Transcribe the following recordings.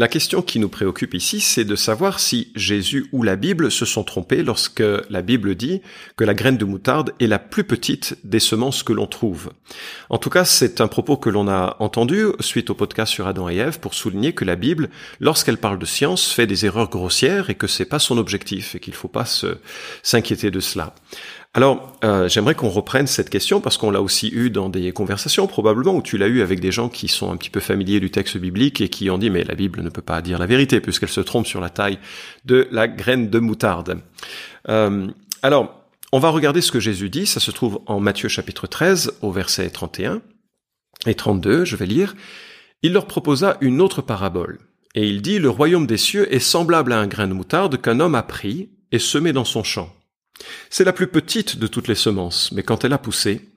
La question qui nous préoccupe ici, c'est de savoir si Jésus ou la Bible se sont trompés lorsque la Bible dit que la graine de moutarde est la plus petite des semences que l'on trouve. En tout cas, c'est un propos que l'on a entendu suite au podcast sur Adam et Ève pour souligner que la Bible, lorsqu'elle parle de science, fait des erreurs grossières et que c'est pas son objectif et qu'il faut pas s'inquiéter de cela. Alors, euh, j'aimerais qu'on reprenne cette question parce qu'on l'a aussi eu dans des conversations probablement où tu l'as eu avec des gens qui sont un petit peu familiers du texte biblique et qui ont dit mais la Bible ne peut pas dire la vérité puisqu'elle se trompe sur la taille de la graine de moutarde. Euh, alors, on va regarder ce que Jésus dit, ça se trouve en Matthieu chapitre 13 au verset 31 et 32, je vais lire. Il leur proposa une autre parabole. Et il dit, le royaume des cieux est semblable à un grain de moutarde qu'un homme a pris et semé dans son champ. C'est la plus petite de toutes les semences, mais quand elle a poussé,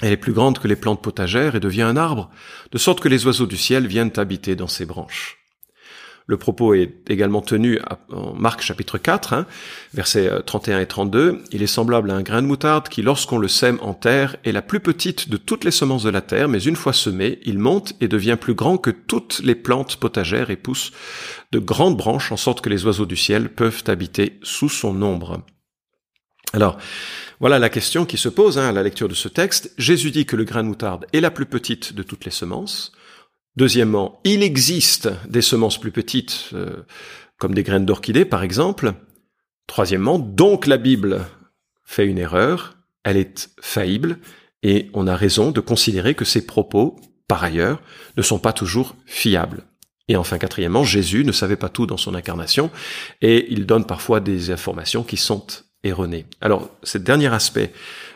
elle est plus grande que les plantes potagères et devient un arbre, de sorte que les oiseaux du ciel viennent habiter dans ses branches. Le propos est également tenu en Marc chapitre 4, hein, versets 31 et 32. Il est semblable à un grain de moutarde qui, lorsqu'on le sème en terre, est la plus petite de toutes les semences de la terre, mais une fois semé, il monte et devient plus grand que toutes les plantes potagères et pousse de grandes branches en sorte que les oiseaux du ciel peuvent habiter sous son ombre. Alors, voilà la question qui se pose hein, à la lecture de ce texte. Jésus dit que le grain de moutarde est la plus petite de toutes les semences. Deuxièmement, il existe des semences plus petites, euh, comme des graines d'orchidée par exemple. Troisièmement, donc la Bible fait une erreur, elle est faillible, et on a raison de considérer que ses propos, par ailleurs, ne sont pas toujours fiables. Et enfin, quatrièmement, Jésus ne savait pas tout dans son incarnation, et il donne parfois des informations qui sont Alors, ce dernier aspect,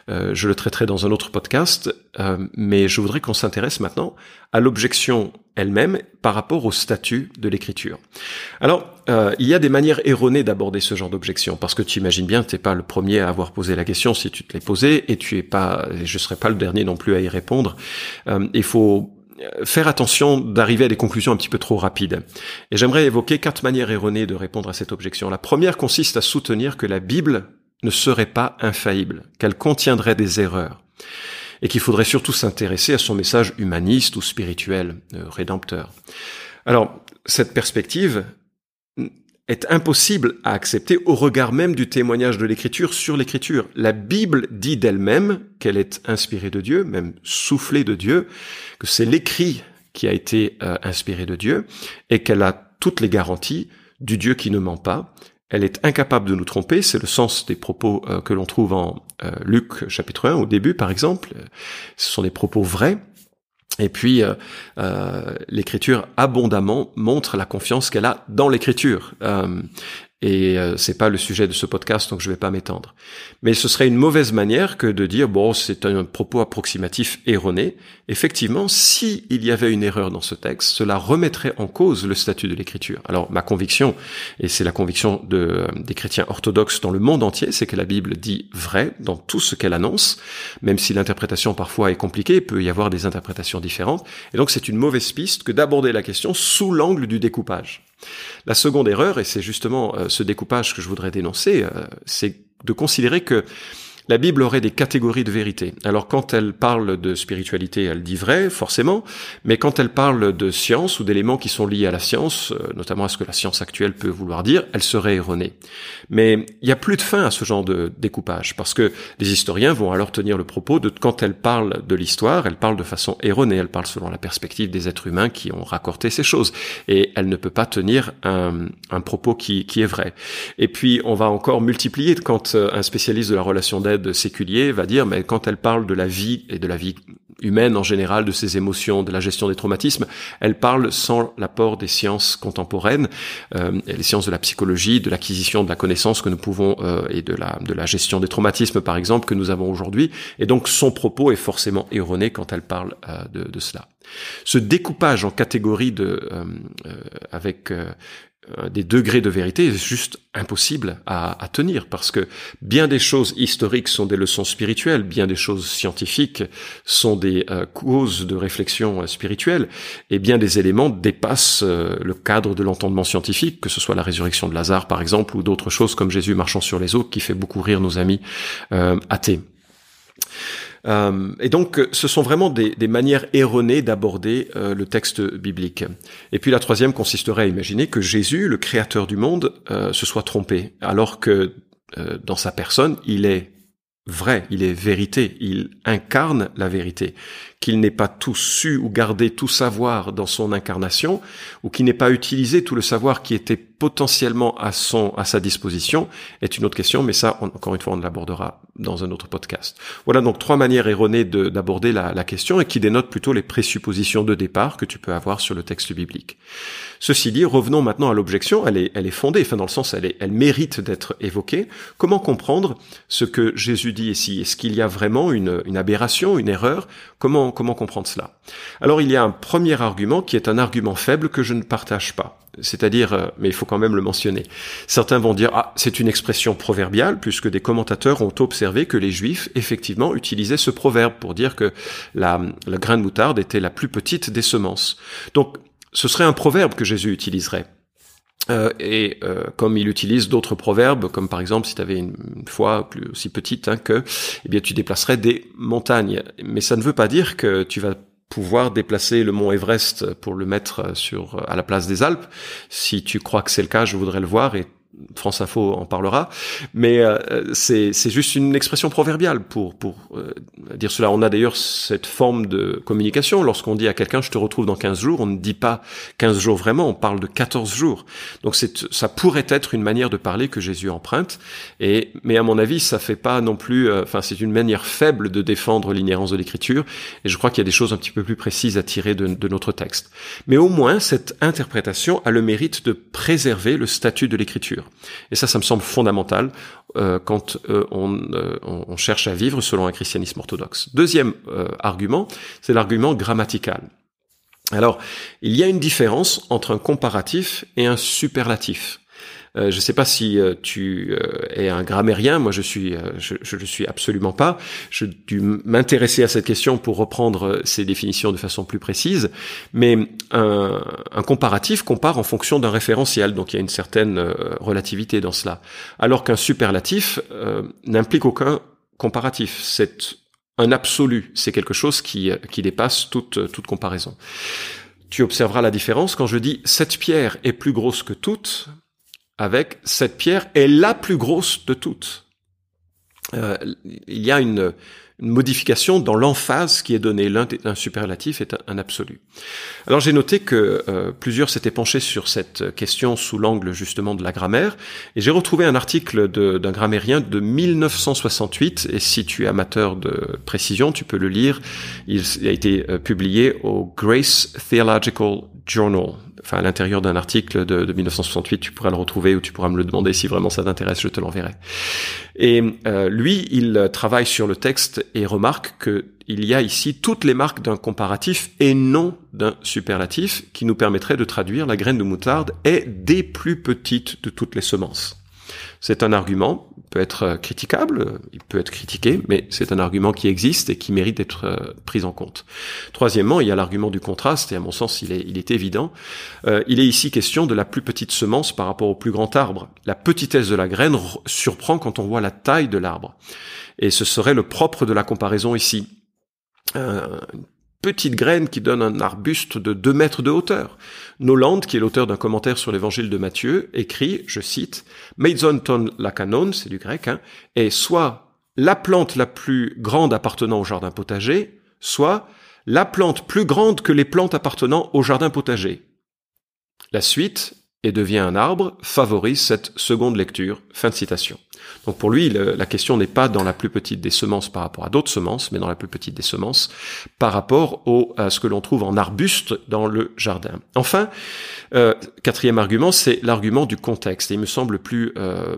euh, je le traiterai dans un autre podcast, euh, mais je voudrais qu'on s'intéresse maintenant à l'objection elle-même par rapport au statut de l'écriture. Alors, euh, il y a des manières erronées d'aborder ce genre d'objection, parce que tu imagines bien, tu n'es pas le premier à avoir posé la question si tu te l'es posée, et tu es pas, je serai pas le dernier non plus à y répondre. il faut faire attention d'arriver à des conclusions un petit peu trop rapides. Et j'aimerais évoquer quatre manières erronées de répondre à cette objection. La première consiste à soutenir que la Bible ne serait pas infaillible, qu'elle contiendrait des erreurs, et qu'il faudrait surtout s'intéresser à son message humaniste ou spirituel, euh, rédempteur. Alors, cette perspective est impossible à accepter au regard même du témoignage de l'écriture sur l'écriture. La Bible dit d'elle-même qu'elle est inspirée de Dieu, même soufflée de Dieu, que c'est l'écrit qui a été euh, inspiré de Dieu, et qu'elle a toutes les garanties du Dieu qui ne ment pas, elle est incapable de nous tromper, c'est le sens des propos euh, que l'on trouve en euh, Luc chapitre 1 au début par exemple, ce sont des propos vrais, et puis, euh, l'écriture abondamment montre la confiance qu'elle a dans l'écriture. Et euh, c'est pas le sujet de ce podcast, donc je vais pas m'étendre. Mais ce serait une mauvaise manière que de dire bon, c'est un propos approximatif erroné. Effectivement, si il y avait une erreur dans ce texte, cela remettrait en cause le statut de l'écriture. Alors ma conviction, et c'est la conviction de, euh, des chrétiens orthodoxes dans le monde entier, c'est que la Bible dit vrai dans tout ce qu'elle annonce, même si l'interprétation parfois est compliquée, il peut y avoir des interprétations différentes. Et donc c'est une mauvaise piste que d'aborder la question sous l'angle du découpage. La seconde erreur, et c'est justement euh, ce découpage que je voudrais dénoncer, euh, c'est de considérer que la Bible aurait des catégories de vérité. Alors quand elle parle de spiritualité, elle dit vrai, forcément, mais quand elle parle de science ou d'éléments qui sont liés à la science, euh, notamment à ce que la science actuelle peut vouloir dire, elle serait erronée. Mais il n'y a plus de fin à ce genre de découpage, parce que les historiens vont alors tenir le propos de quand elle parle de l'histoire, elle parle de façon erronée, elle parle selon la perspective des êtres humains qui ont raccorté ces choses, et elle ne peut pas tenir un, propos qui, qui est vrai. Et puis on va encore multiplier quand euh, un spécialiste de la relation d'aide de séculier va dire, mais quand elle parle de la vie et de la vie humaine en général, de ses émotions, de la gestion des traumatismes, elle parle sans l'apport des sciences contemporaines, euh, les sciences de la psychologie, de l'acquisition de la connaissance que nous pouvons euh, et de la de la gestion des traumatismes par exemple que nous avons aujourd'hui. Et donc son propos est forcément erroné quand elle parle euh, de, de, cela. Ce découpage en catégories de avec euh, des degrés de vérité est juste impossible à, tenir parce que bien des choses historiques sont des leçons spirituelles, bien des choses scientifiques sont des euh, causes de réflexion spirituelle, et bien des éléments dépassent le cadre de l'entendement scientifique, que ce soit la résurrection de Lazare par exemple, ou d'autres choses comme Jésus marchant sur les eaux, qui fait beaucoup rire nos amis athées. Euh, et donc, ce sont vraiment des, manières erronées d'aborder euh, le texte biblique. Et puis la troisième consisterait à imaginer que Jésus, le créateur du monde, euh, se soit trompé, alors que dans sa personne, il est vrai, il est vérité, il incarne la vérité, qu'il n'ait pas tout su ou gardé tout savoir dans son incarnation, ou qu'il n'ait pas utilisé tout le savoir qui était potentiellement à son à sa disposition est une autre question, mais ça encore une fois on l'abordera dans un autre podcast. Voilà donc trois manières erronées d'aborder la, la, question et qui dénotent plutôt les présuppositions de départ que tu peux avoir sur le texte biblique. Ceci dit, revenons maintenant à l'objection. Elle est elle est fondée, enfin dans le sens elle est, elle mérite d'être évoquée. Comment comprendre ce que Jésus dit ici? Est-ce qu'il y a vraiment une, une aberration, une erreur? Comment comment comprendre cela Alors il y a un premier argument qui est un argument faible que je ne partage pas c'est-à-dire, euh, mais il faut quand même le mentionner. Certains vont dire ah c'est une expression proverbiale puisque des commentateurs ont observé que les Juifs effectivement utilisaient ce proverbe pour dire que la, la graine de moutarde était la plus petite des semences. Donc ce serait un proverbe que Jésus utiliserait. Euh, et euh, comme il utilise d'autres proverbes, comme par exemple si tu avais une, foi plus aussi petite hein, que, eh bien tu déplacerais des montagnes. Mais ça ne veut pas dire que tu vas pouvoir déplacer le mont Everest pour le mettre sur à la place des Alpes. Si tu crois que c'est le cas, je voudrais le voir et France Info en parlera, mais euh, c'est juste une expression proverbiale pour pour euh, dire cela. On a d'ailleurs cette forme de communication. Lorsqu'on dit à quelqu'un je te retrouve dans 15 jours, on ne dit pas 15 jours vraiment, on parle de 14 jours. Donc ça pourrait être une manière de parler que Jésus emprunte et mais à mon avis, ça fait pas non plus euh, enfin c'est une manière faible de défendre l'inhérence de l'écriture et je crois qu'il y a des choses un petit peu plus précises à tirer de, de notre texte. Mais au moins cette interprétation a le mérite de préserver le statut de l'écriture. Et ça, ça me semble fondamental euh, quand euh, euh, on, on, cherche à vivre selon un christianisme orthodoxe. Deuxième argument, c'est l'argument grammatical. Alors, il y a une différence entre un comparatif et un superlatif. Euh, je ne sais pas si euh, tu euh, es un grammairien. Moi, je suis, je, le suis absolument pas. Je dû m'intéresser à cette question pour reprendre ces définitions de façon plus précise. Mais un, un comparatif compare en fonction d'un référentiel, donc il y a une certaine relativité dans cela. Alors qu'un superlatif n'implique aucun comparatif. C'est un absolu. C'est quelque chose qui, qui dépasse toute, toute comparaison. Tu observeras la différence quand je dis cette pierre est plus grosse que toute avec cette pierre est la plus grosse de toutes. Euh, il y a une, modification dans l'emphase qui est donnée. L'un un superlatif est un, absolu. Alors j'ai noté que euh, plusieurs s'étaient penchés sur cette question sous l'angle justement de la grammaire, et j'ai retrouvé un article d'un grammairien de 1968, et si tu es amateur de précision, tu peux le lire. Il a été euh, publié au Grace Theological Journal enfin à l'intérieur d'un article de, de, 1968, tu pourras le retrouver ou tu pourras me le demander si vraiment ça t'intéresse, je te l'enverrai. Et euh, lui, il travaille sur le texte et remarque que il y a ici toutes les marques d'un comparatif et non d'un superlatif qui nous permettrait de traduire la graine de moutarde est des plus petites de toutes les semences. C'est un argument, peut être euh, critiquable, il peut être critiqué, mais c'est un argument qui existe et qui mérite d'être euh, pris en compte. Troisièmement, il y a l'argument du contraste, et à mon sens, il est, il est évident. Euh, il est ici question de la plus petite semence par rapport au plus grand arbre. La petitesse de la graine surprend quand on voit la taille de l'arbre. Et ce serait le propre de la comparaison ici. Petite graine qui donne un arbuste de 2 mètres de hauteur. Noland, qui est l'auteur d'un commentaire sur l'évangile de Matthieu, écrit, je cite, Meizon ton lakanon, c'est du grec, hein, est soit la plante la plus grande appartenant au jardin potager, soit la plante plus grande que les plantes appartenant au jardin potager. La suite, et devient un arbre, favorise cette seconde lecture. Fin de citation. Donc pour lui, la question n'est pas dans la plus petite des semences par rapport à d'autres semences, mais dans la plus petite des semences par rapport au, à ce que l'on trouve en arbuste dans le jardin. Enfin, euh, quatrième argument, c'est l'argument du contexte, et il me semble plus euh,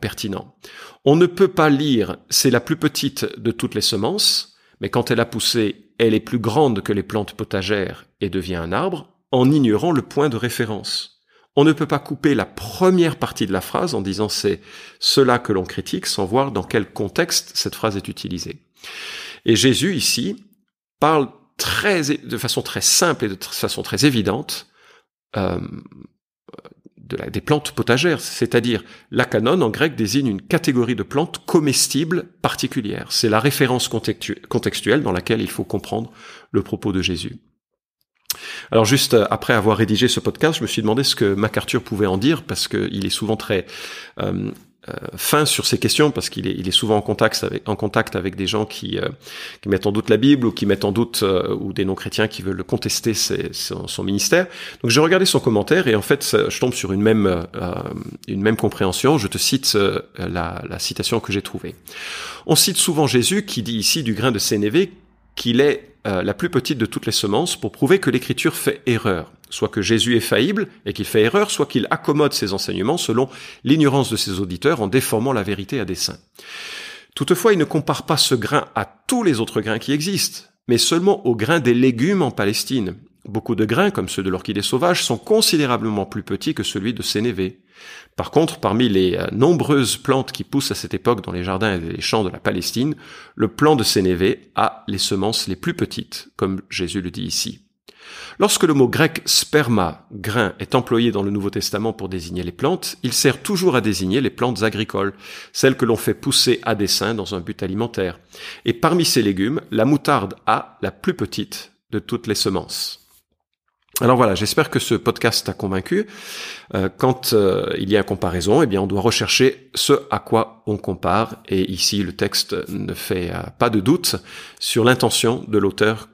pertinent. On ne peut pas lire c'est la plus petite de toutes les semences, mais quand elle a poussé, elle est plus grande que les plantes potagères et devient un arbre, en ignorant le point de référence. On ne peut pas couper la première partie de la phrase en disant c'est cela que l'on critique sans voir dans quel contexte cette phrase est utilisée. Et Jésus ici parle de façon très simple et de façon très évidente euh, des plantes potagères, c'est-à-dire la canone en grec désigne une catégorie de plantes comestibles particulières. C'est la référence contextuelle dans laquelle il faut comprendre le propos de Jésus. Alors juste euh, après avoir rédigé ce podcast, je me suis demandé ce que MacArthur pouvait en dire parce qu'il est souvent très euh, euh, fin sur ces questions parce qu'il est, il est souvent en contact avec, en contact avec des gens qui, euh, qui mettent en doute la Bible ou qui mettent en doute euh, ou des non-chrétiens qui veulent contester son, son, ministère. Donc j'ai regardé son commentaire et en fait je tombe sur une même une même compréhension. Je te cite la, la citation que j'ai trouvée. On cite souvent Jésus qui dit ici du grain de sénévé qu'il est la plus petite de toutes les semences pour prouver que l'écriture fait erreur soit que Jésus est faillible et qu'il fait erreur, soit qu'il accommode ses enseignements selon l'ignorance de ses auditeurs en déformant la vérité à dessein. Toutefois, il ne compare pas ce grain à tous les autres grains qui existent, mais seulement au grain des légumes en Palestine. Beaucoup de grains, comme ceux de l'orchidée sauvage, sont considérablement plus petits que celui de Sénévé. Par contre, parmi les euh, nombreuses plantes qui poussent à cette époque dans les jardins et les champs de la Palestine, le plant de Sénévé a les semences les plus petites, comme Jésus le dit ici. Lorsque le mot grec sperma, grain, est employé dans le Nouveau Testament pour désigner les plantes, il sert toujours à désigner les plantes agricoles, celles que l'on fait pousser à dessein dans un but alimentaire. Et parmi ces légumes, la moutarde a la plus petite de toutes les semences. Alors voilà, j'espère que ce podcast t'a convaincu. Euh, quand euh, il y a comparaison, eh bien, on doit rechercher ce à quoi on compare. Et ici, le texte ne fait euh, pas de doute sur l'intention de l'auteur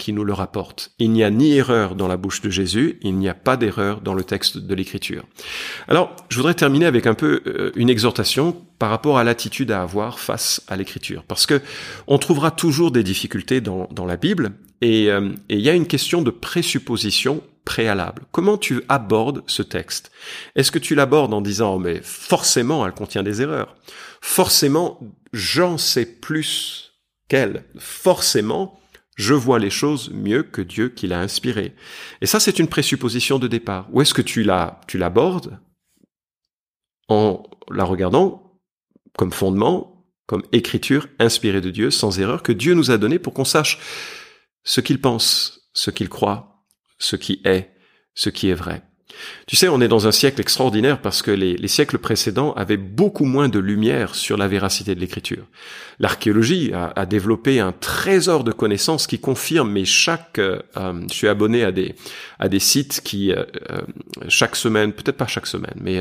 qui nous le rapporte. Il n'y a ni erreur dans la bouche de Jésus, il n'y a pas d'erreur dans le texte de l'Écriture. Alors, je voudrais terminer avec un peu une exhortation par rapport à l'attitude à avoir face à l'Écriture, parce que on trouvera toujours des difficultés dans la Bible, et, euh, et il y a une question de présupposition préalable. Comment tu abordes ce texte? Est-ce que tu l'abordes en disant oh, mais forcément elle contient des erreurs? Forcément j'en sais plus qu'elle. Forcément je vois les choses mieux que Dieu qui l'a inspiré. Et ça, c'est une présupposition de départ. Ou est-ce que tu la, tu l'abordes en la regardant comme fondement, comme écriture inspirée de Dieu, sans erreur, que Dieu nous a donné pour qu'on sache ce qu'il pense, ce qu'il croit, ce qui est, ce qui est vrai. Tu sais, on est dans un siècle extraordinaire parce que les, siècles précédents avaient beaucoup moins de lumière sur la véracité de l'écriture. L'archéologie a, développé un trésor de connaissances qui confirme, mais chaque, euh, euh, je suis abonné à des à des sites qui euh, chaque semaine, peut-être pas chaque semaine, mais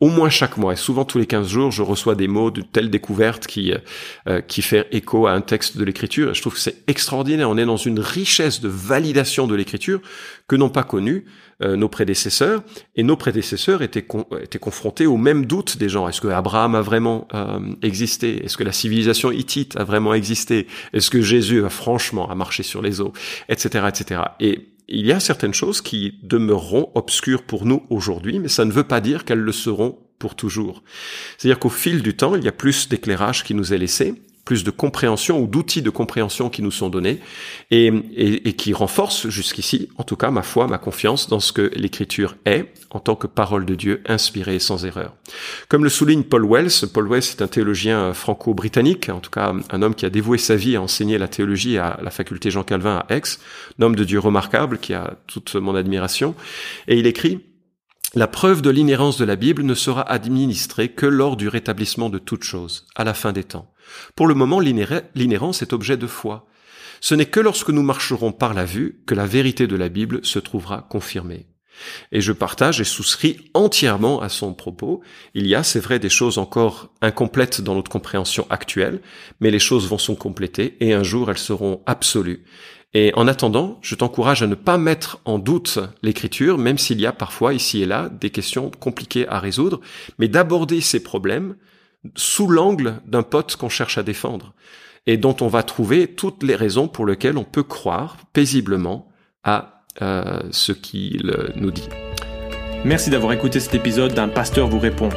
au moins chaque mois, et souvent tous les 15 jours, je reçois des mots de telle découverte qui qui fait écho à un texte de l'écriture. Je trouve que c'est extraordinaire. On est dans une richesse de validation de l'écriture que n'ont pas connu nos prédécesseurs, et nos prédécesseurs étaient, étaient confrontés au même doute des gens. Est-ce que Abraham a vraiment existé? Est-ce que la civilisation hittite a vraiment existé? Est-ce que Jésus a franchement a marché sur les eaux? Etc. etc. Et il y a certaines choses qui demeureront obscures pour nous aujourd'hui, mais ça ne veut pas dire qu'elles le seront pour toujours. C'est-à-dire qu'au fil du temps, il y a plus d'éclairage qui nous est laissé, plus de compréhension ou d'outils de compréhension qui nous sont donnés et, et, et qui renforcent jusqu'ici, en tout cas ma foi, ma confiance dans ce que l'écriture est en tant que parole de Dieu inspirée sans erreur. Comme le souligne Paul Wells, Paul Wells est un théologien franco-britannique, en tout cas un homme qui a dévoué sa vie à enseigner la théologie à la faculté Jean Calvin à Aix, un homme de Dieu remarquable qui a toute mon admiration, et il écrit la preuve de l'inhérence de la Bible ne sera administrée que lors du rétablissement de toute chose, à la fin des temps. Pour le moment, l'inhérence est objet de foi. Ce n'est que lorsque nous marcherons par la vue que la vérité de la Bible se trouvera confirmée. Et je partage et souscris entièrement à son propos. Il y a, c'est vrai, des choses encore incomplètes dans notre compréhension actuelle, mais les choses vont se compléter et un jour elles seront absolues. Et en attendant, je t'encourage à ne pas mettre en doute l'écriture, même s'il y a parfois ici et là des questions compliquées à résoudre, mais d'aborder ces problèmes sous l'angle d'un pote qu'on cherche à défendre et dont on va trouver toutes les raisons pour lesquelles on peut croire paisiblement à euh, ce qu'il nous dit. Merci d'avoir écouté cet épisode d'un pasteur vous répond.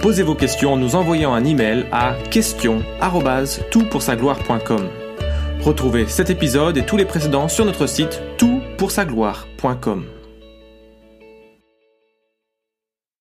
Posez vos questions en nous envoyant un email à question@toutpoursagloire.com. Retrouvez cet épisode et tous les précédents sur notre site toutpoursagloire.com.